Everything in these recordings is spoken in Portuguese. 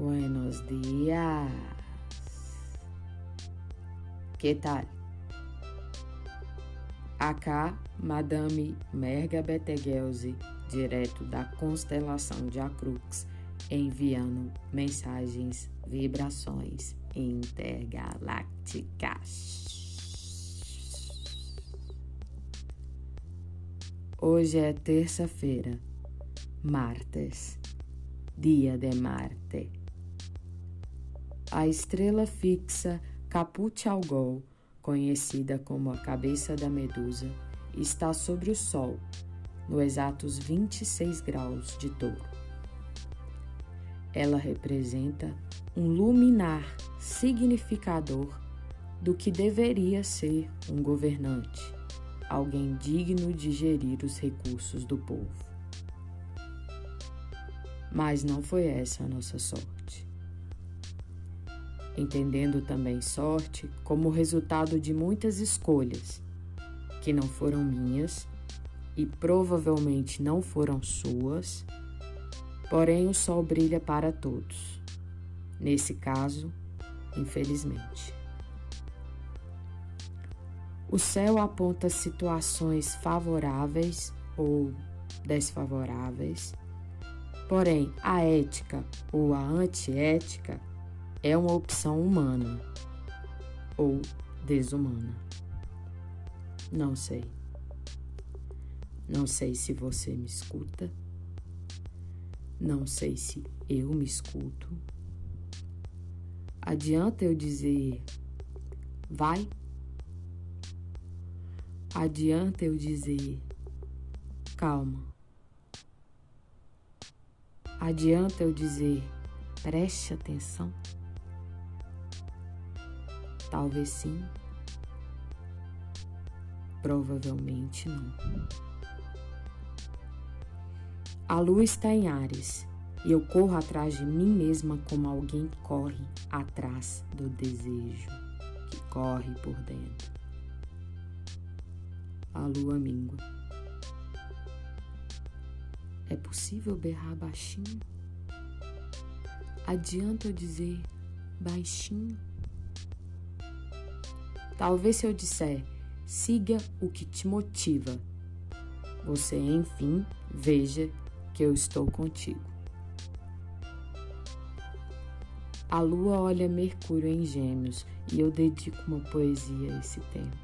Buenos días. Que tal? Acá, Madame Merga Betelgeuse, direto da constelação de Acrux, enviando mensagens, vibrações intergalácticas. Hoje é terça-feira, martes, dia de Marte. A estrela fixa Caput Algol, conhecida como a cabeça da medusa, está sobre o Sol, no exatos 26 graus de touro. Ela representa um luminar significador do que deveria ser um governante, alguém digno de gerir os recursos do povo. Mas não foi essa a nossa sorte entendendo também sorte como resultado de muitas escolhas, que não foram minhas e provavelmente não foram suas, porém o sol brilha para todos. Nesse caso, infelizmente. O céu aponta situações favoráveis ou desfavoráveis, porém a ética ou a antiética é uma opção humana ou desumana. Não sei. Não sei se você me escuta. Não sei se eu me escuto. Adianta eu dizer vai? Adianta eu dizer calma? Adianta eu dizer preste atenção? Talvez sim, provavelmente não. A lua está em Ares e eu corro atrás de mim mesma como alguém corre atrás do desejo que corre por dentro. A lua mingua. É possível berrar baixinho? Adianta eu dizer baixinho? Talvez se eu disser, siga o que te motiva, você enfim veja que eu estou contigo. A lua olha Mercúrio em Gêmeos e eu dedico uma poesia a esse tempo.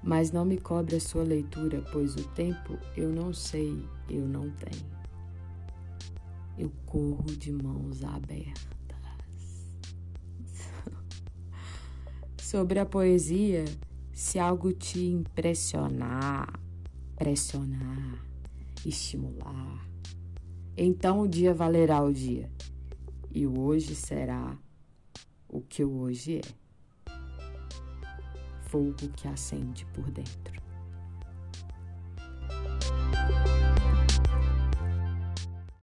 Mas não me cobre a sua leitura, pois o tempo eu não sei, eu não tenho. Eu corro de mãos abertas. Sobre a poesia, se algo te impressionar, pressionar, estimular, então o dia valerá o dia e o hoje será o que o hoje é. Fogo que acende por dentro.